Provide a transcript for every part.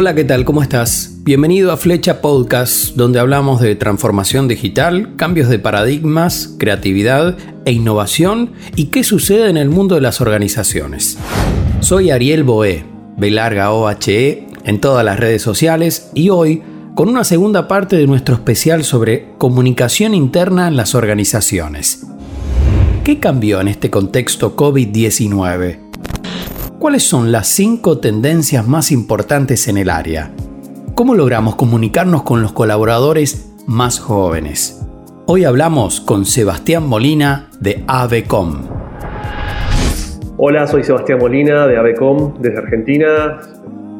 Hola, ¿qué tal? ¿Cómo estás? Bienvenido a Flecha Podcast, donde hablamos de transformación digital, cambios de paradigmas, creatividad e innovación y qué sucede en el mundo de las organizaciones. Soy Ariel Boé, B OHE, en todas las redes sociales y hoy con una segunda parte de nuestro especial sobre comunicación interna en las organizaciones. ¿Qué cambió en este contexto COVID-19? ¿Cuáles son las cinco tendencias más importantes en el área? ¿Cómo logramos comunicarnos con los colaboradores más jóvenes? Hoy hablamos con Sebastián Molina de AVECOM. Hola, soy Sebastián Molina de AVECOM desde Argentina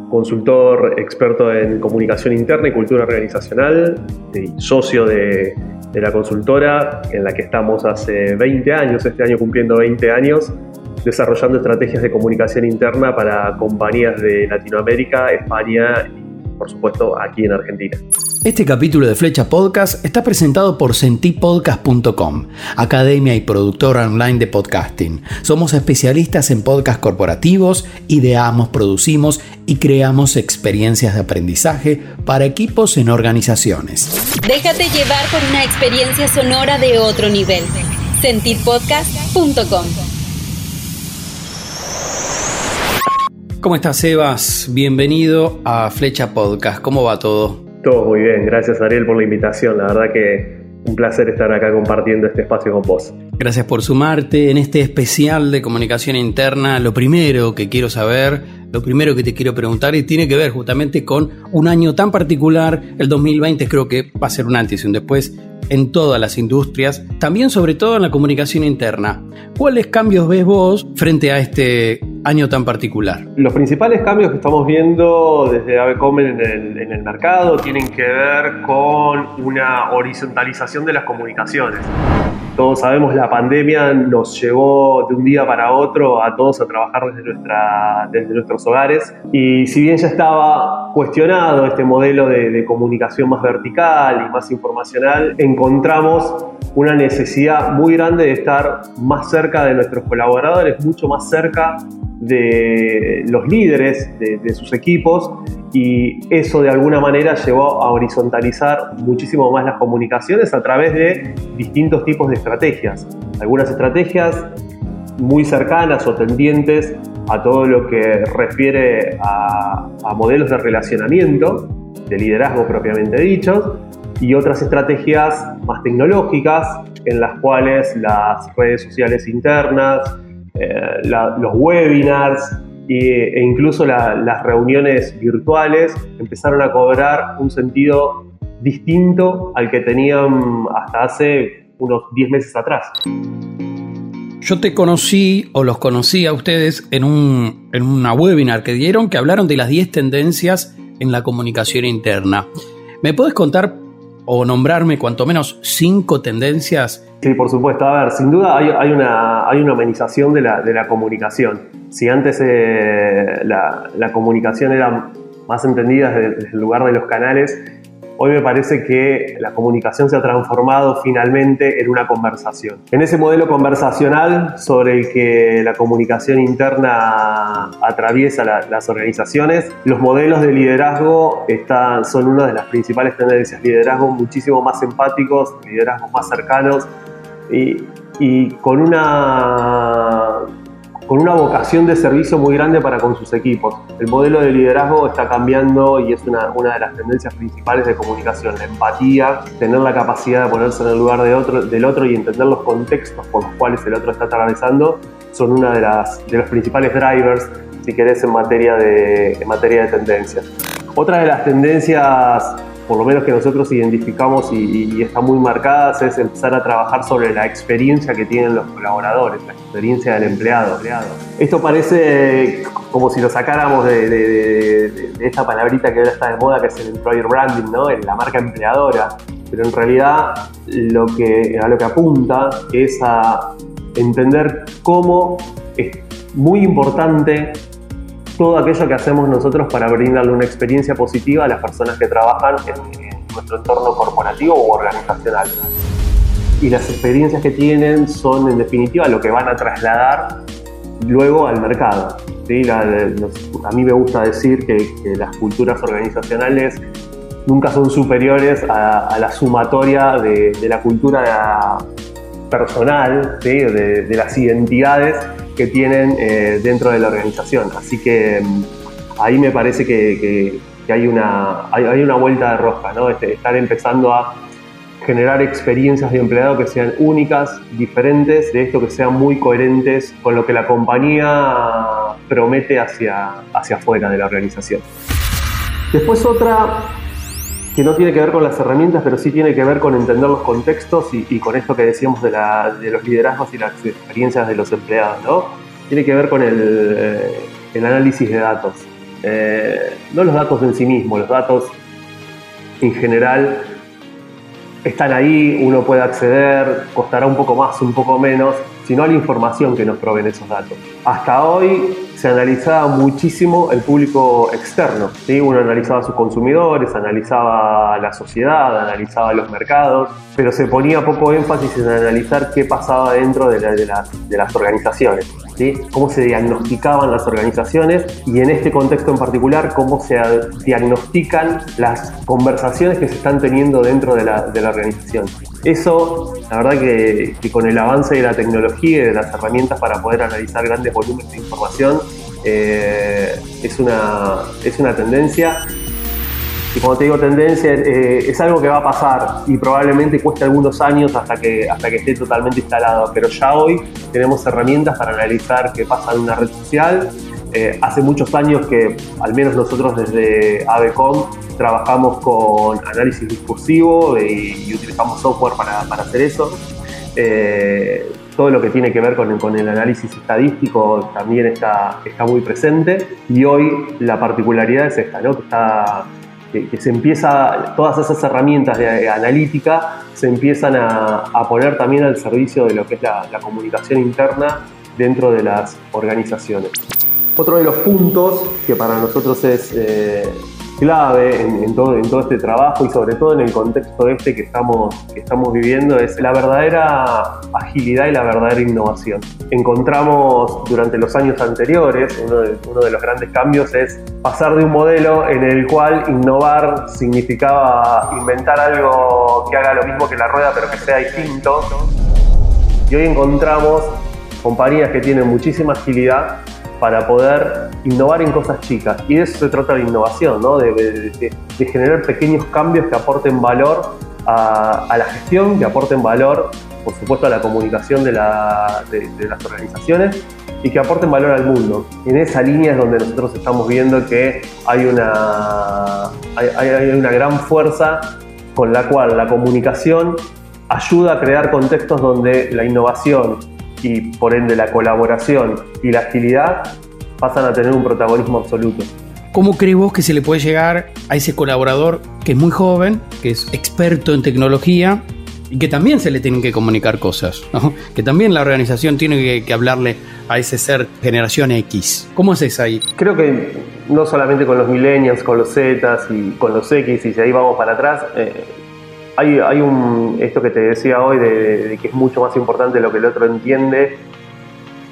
consultor experto en comunicación interna y cultura organizacional, y socio de, la consultora en la que estamos hace 20 años, este año cumpliendo 20 años, desarrollando estrategias de comunicación interna para compañías de Latinoamérica, España y por supuesto aquí en Argentina. Este capítulo de Flecha Podcast está presentado por sentipodcast.com, academia y productora online de podcasting. Somos especialistas en podcast corporativos, ideamos, producimos y creamos experiencias de aprendizaje para equipos en organizaciones. Déjate llevar por una experiencia sonora de otro nivel. Sentipodcast.com ¿Cómo estás, Sebas? Bienvenido a Flecha Podcast. ¿Cómo va todo? Todo muy bien, gracias Ariel por la invitación, la verdad que un placer estar acá compartiendo este espacio con vos. Gracias por sumarte en este especial de comunicación interna. Lo primero que quiero saber, lo primero que te quiero preguntar y tiene que ver justamente con un año tan particular, el 2020 creo que va a ser un antes y un después en todas las industrias, también sobre todo en la comunicación interna. ¿Cuáles cambios ves vos frente a este año tan particular? Los principales cambios que estamos viendo desde Avecom en el, en el mercado tienen que ver con una horizontalización de las comunicaciones. Todos sabemos la pandemia nos llevó de un día para otro a todos a trabajar desde, nuestra, desde nuestros hogares y si bien ya estaba cuestionado este modelo de, de comunicación más vertical y más informacional, encontramos una necesidad muy grande de estar más cerca de nuestros colaboradores, mucho más cerca de los líderes de, sus equipos y eso de alguna manera llevó a horizontalizar muchísimo más las comunicaciones a través de distintos tipos de estrategias. Algunas estrategias muy cercanas o tendientes a todo lo que refiere a, a modelos de relacionamiento, de liderazgo propiamente dichos, y otras estrategias más tecnológicas en las cuales las redes sociales internas, eh, los webinars e incluso las reuniones virtuales empezaron a cobrar un sentido distinto al que tenían hasta hace unos 10 meses atrás. Yo te conocí o los conocí a ustedes en, un, en una webinar que dieron que hablaron de las 10 tendencias en la comunicación interna. ¿Me puedes contar o nombrarme cuanto menos cinco tendencias? Sí, por supuesto. A ver, sin duda hay, una, hay una humanización de la, de la comunicación. Si antes eh, la, la, comunicación era más entendida desde el lugar de los canales, Hoy me parece que la comunicación se ha transformado finalmente en una conversación. En ese modelo conversacional sobre el que la comunicación interna atraviesa las organizaciones, los modelos de liderazgo están, son una de las principales tendencias. Liderazgos muchísimo más empáticos, liderazgos más cercanos y, y con una con una vocación de servicio muy grande para con sus equipos. El modelo de liderazgo está cambiando y es una, una de las tendencias principales de comunicación. La empatía, tener la capacidad de ponerse en el lugar de otro, del otro y entender los contextos por los cuales el otro está atravesando, son una de, las, de los principales drivers, si querés, en materia de, en materia de tendencias. Otra de las tendencias por lo menos que nosotros identificamos y, está muy marcadas, es empezar a trabajar sobre la experiencia que tienen los colaboradores, la experiencia del empleado. Esto parece como si lo sacáramos de, esta palabrita que ahora está de moda, que es el employer branding, ¿no? la marca empleadora, pero en realidad lo que, a lo que apunta es a entender cómo es muy importante todo aquello que hacemos nosotros para brindarle una experiencia positiva a las personas que trabajan en, nuestro entorno corporativo o organizacional. Y las experiencias que tienen son en definitiva lo que van a trasladar luego al mercado. a mí me gusta decir que, las culturas organizacionales nunca son superiores a, la sumatoria de, la cultura personal, de, las identidades que tienen eh, dentro de la organización. Así que mm, ahí me parece que, hay, una, hay, una vuelta de rosca, ¿no? Este, estar empezando a generar experiencias de empleado que sean únicas, diferentes, de esto que sean muy coherentes con lo que la compañía promete hacia, hacia afuera de la organización. Después otra que no tiene que ver con las herramientas, pero sí tiene que ver con entender los contextos y, con esto que decíamos de, los liderazgos y las experiencias de los empleados, ¿no? Tiene que ver con el, eh, análisis de datos. Eh, no los datos en sí mismos, los datos en general están ahí, uno puede acceder, costará un poco más, un poco menos, sino a la información que nos proveen esos datos. Hasta hoy se analizaba muchísimo el público externo. ¿sí? Uno analizaba a sus consumidores, analizaba la sociedad, analizaba los mercados, pero se ponía poco énfasis en analizar qué pasaba dentro de, de las organizaciones cómo se diagnosticaban las organizaciones y en este contexto en particular cómo se diagnostican las conversaciones que se están teniendo dentro de la, organización. Eso, la verdad que, con el avance de la tecnología y de las herramientas para poder analizar grandes volúmenes de información, eh, es, una, es una tendencia y como te digo tendencia, eh, es algo que va a pasar y probablemente cueste algunos años hasta que, hasta que esté totalmente instalado, pero ya hoy tenemos herramientas para analizar qué pasa en una red social. Eh, hace muchos años que, al menos nosotros desde AVECOM, trabajamos con análisis discursivo y, utilizamos software para, para hacer eso. Eh, todo lo que tiene que ver con el, análisis estadístico también está, está muy presente y hoy la particularidad es esta, ¿no? que está que, se empieza, todas esas herramientas de, analítica se empiezan a, poner también al servicio de lo que es la, comunicación interna dentro de las organizaciones. Otro de los puntos que para nosotros es eh, clave en, todo, en todo este trabajo y sobre todo en el contexto este que estamos, que estamos viviendo es la verdadera agilidad y la verdadera innovación. Encontramos durante los años anteriores, uno de, uno de los grandes cambios es pasar de un modelo en el cual innovar significaba inventar algo que haga lo mismo que la rueda pero que sea distinto. Y hoy encontramos compañías que tienen muchísima agilidad para poder innovar en cosas chicas. Y de eso se trata la innovación, ¿no? de, generar pequeños cambios que aporten valor a, la gestión, que aporten valor, por supuesto, a la comunicación de, las organizaciones y que aporten valor al mundo. En esa línea es donde nosotros estamos viendo que hay una, hay una gran fuerza con la cual la comunicación ayuda a crear contextos donde la innovación y por ende la colaboración y la agilidad pasan a tener un protagonismo absoluto. ¿Cómo crees vos que se le puede llegar a ese colaborador que es muy joven, que es experto en tecnología y que también se le tienen que comunicar cosas? Que también la organización tiene que, hablarle a ese ser generación X. ¿Cómo haces ahí? Creo que no solamente con los millennials, con los Z y con los X, y si ahí vamos para atrás, eh, hay, un, esto que te decía hoy de, que es mucho más importante lo que el otro entiende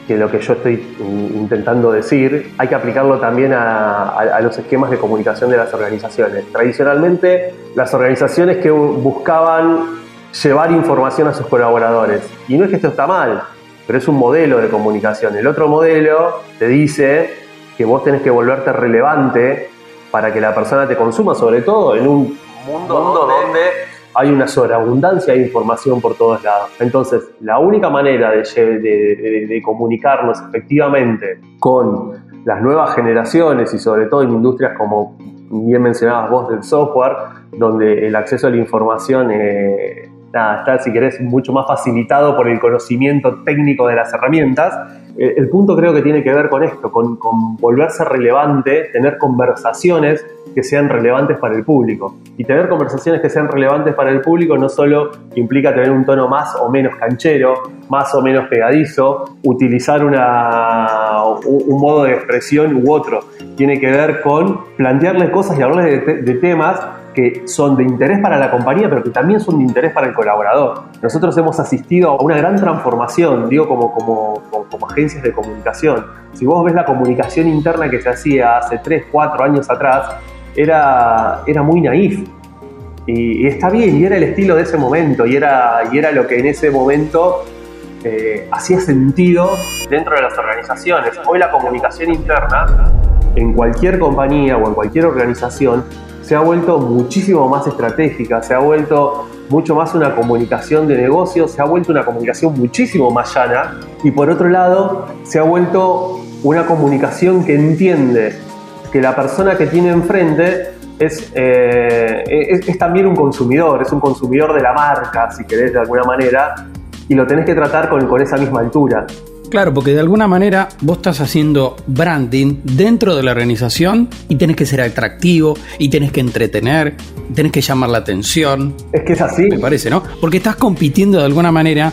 que lo que yo estoy intentando decir, hay que aplicarlo también a, los esquemas de comunicación de las organizaciones. Tradicionalmente, las organizaciones que buscaban llevar información a sus colaboradores, y no es que esto está mal, pero es un modelo de comunicación. El otro modelo te dice que vos tenés que volverte relevante para que la persona te consuma, sobre todo en un mundo, mundo donde hay una sobreabundancia de información por todos lados. Entonces, la única manera de, comunicarnos efectivamente con las nuevas generaciones y sobre todo en industrias como bien mencionabas vos del software, donde el acceso a la información eh, está, si querés, mucho más facilitado por el conocimiento técnico de las herramientas, el punto creo que tiene que ver con esto, con, con volverse relevante, tener conversaciones que sean relevantes para el público. Y tener conversaciones que sean relevantes para el público no solo implica tener un tono más o menos canchero, más o menos pegadizo, utilizar una, un, modo de expresión u otro. Tiene que ver con plantearle cosas y hablarle de, temas que son de interés para la compañía, pero que también son de interés para el colaborador. Nosotros hemos asistido a una gran transformación, digo, como, como, como, agencias de comunicación. Si vos ves la comunicación interna que se hacía hace 3, 4 años atrás, era, era muy naif. Y, está bien, y era el estilo de ese momento, y era, y era lo que en ese momento hacía sentido dentro de las organizaciones. Hoy la comunicación interna en cualquier compañía o en cualquier organización se ha vuelto muchísimo más estratégica, se ha vuelto mucho más una comunicación de negocio, se ha vuelto una comunicación muchísimo más llana y por otro lado se ha vuelto una comunicación que entiende que la persona que tiene enfrente es, eh, es, también un consumidor, es un consumidor de la marca, si querés de alguna manera, y lo tenés que tratar con, con esa misma altura. Claro, porque de alguna manera vos estás haciendo branding dentro de la organización y tenés que ser atractivo y tenés que entretener, tenés que llamar la atención. Es que es así. Me parece, ¿no? Porque estás compitiendo de alguna manera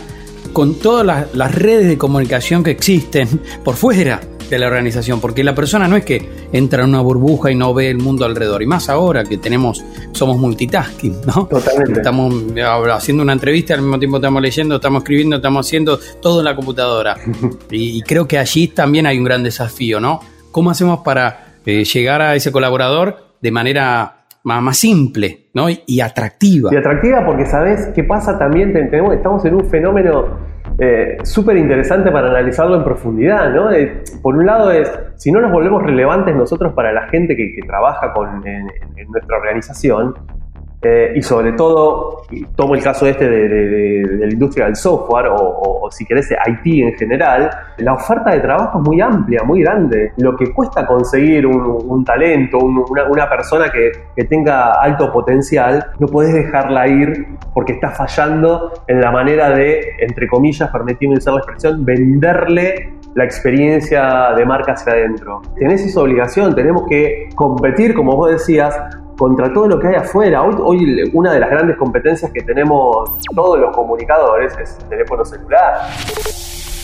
con todas las, las redes de comunicación que existen por fuera de la organización, porque la persona no es que entra en una burbuja y no ve el mundo alrededor, y más ahora que tenemos, somos multitasking, ¿no? Totalmente. Estamos haciendo una entrevista, al mismo tiempo estamos leyendo, estamos escribiendo, estamos haciendo todo en la computadora. y, creo que allí también hay un gran desafío, ¿no? ¿Cómo hacemos para eh, llegar a ese colaborador de manera más, más simple ¿no? y, atractiva? Y atractiva porque, ¿sabes qué pasa también? Tenemos, estamos en un fenómeno eh, súper interesante para analizarlo en profundidad, ¿no? Eh, por un lado es, si no nos volvemos relevantes nosotros para la gente que, trabaja con, en, nuestra organización, eh, y sobre todo, tomo el caso este de, la industria del software o, si querés IT en general, la oferta de trabajo es muy amplia, muy grande. Lo que cuesta conseguir un, talento, una, persona que, tenga alto potencial, no puedes dejarla ir porque está fallando en la manera de, entre comillas, permitirme usar la expresión, venderle la experiencia de marca hacia adentro. Tenés esa obligación, tenemos que competir, como vos decías, contra todo lo que hay afuera. Hoy, hoy una de las grandes competencias que tenemos todos los comunicadores es el teléfono celular.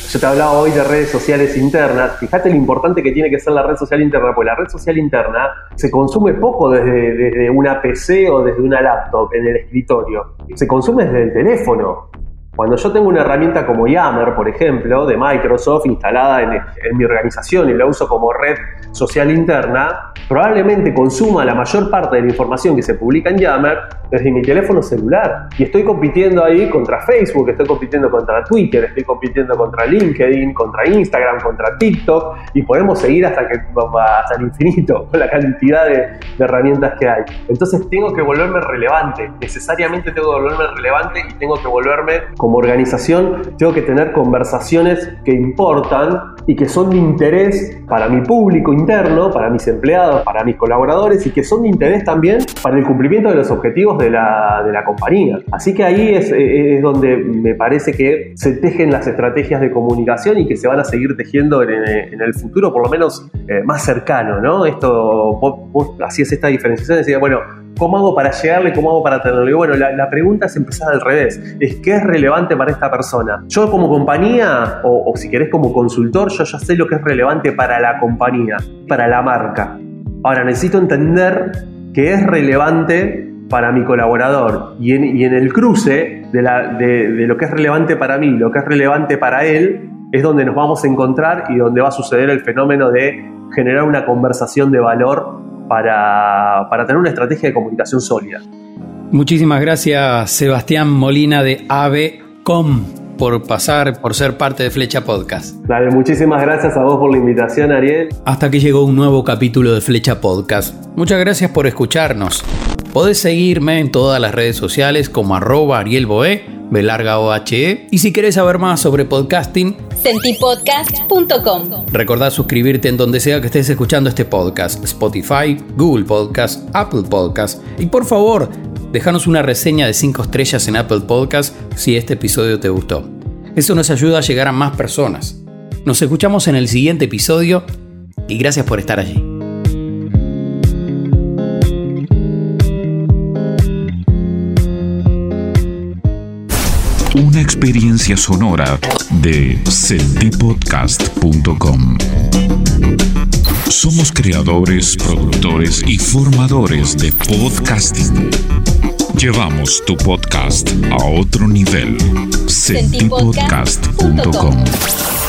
Yo te hablaba hoy de redes sociales internas. Fíjate lo importante que tiene que ser la red social interna, porque la red social interna se consume poco desde, desde una PC o desde una laptop en el escritorio. Se consume desde el teléfono. Cuando yo tengo una herramienta como Yammer, por ejemplo, de Microsoft instalada en, en, mi organización y la uso como red social interna, probablemente consuma la mayor parte de la información que se publica en Yammer desde mi teléfono celular. Y estoy compitiendo ahí contra Facebook, estoy compitiendo contra Twitter, estoy compitiendo contra LinkedIn, contra Instagram, contra TikTok y podemos seguir hasta, que, hasta el infinito con la cantidad de, de herramientas que hay. Entonces tengo que volverme relevante, necesariamente tengo que volverme relevante y tengo que volverme como organización, tengo que tener conversaciones que importan y que son de interés para mi público interno, para mis empleados, para mis colaboradores y que son de interés también para el cumplimiento de los objetivos de la, de la compañía. Así que ahí es, es, donde me parece que se tejen las estrategias de comunicación y que se van a seguir tejiendo en, en el futuro, por lo menos eh, más cercano, ¿no? Esto, vos, vos hacías esta diferenciación, decía, bueno, ¿Cómo hago para llegarle? ¿Cómo hago para tenerlo? Y bueno, la, pregunta es empezar al revés. Es qué es relevante para esta persona. Yo como compañía, o, si querés como consultor, yo ya sé lo que es relevante para la compañía, para la marca. Ahora necesito entender qué es relevante para mi colaborador. Y en, el cruce de, de lo que es relevante para mí, lo que es relevante para él, es donde nos vamos a encontrar y donde va a suceder el fenómeno de generar una conversación de valor para, tener una estrategia de comunicación sólida. Muchísimas gracias Sebastián Molina de AVECOM por pasar, por ser parte de Flecha Podcast. Dale, muchísimas gracias a vos por la invitación, Ariel. Hasta que llegó un nuevo capítulo de Flecha Podcast. Muchas gracias por escucharnos. Podés seguirme en todas las redes sociales como arroba Ariel B larga OHE. Y si querés saber más sobre podcasting, sentipodcast.com. Recordá suscribirte en donde sea que estés escuchando este podcast: Spotify, Google Podcast, Apple Podcast. Y por favor, déjanos una reseña de 5 estrellas en Apple Podcast si este episodio te gustó. Eso nos ayuda a llegar a más personas. Nos escuchamos en el siguiente episodio y gracias por estar allí. Una experiencia sonora de sentipodcast.com. Somos creadores, productores y formadores de podcasting. Llevamos tu podcast a otro nivel. Sentipodcast.com